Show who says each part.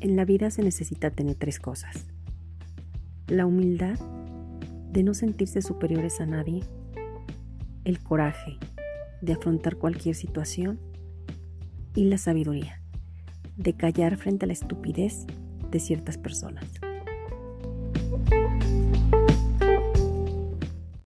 Speaker 1: En la vida se necesita tener tres cosas. La humildad de no sentirse superiores a nadie, el coraje de afrontar cualquier situación y la sabiduría de callar frente a la estupidez de ciertas personas.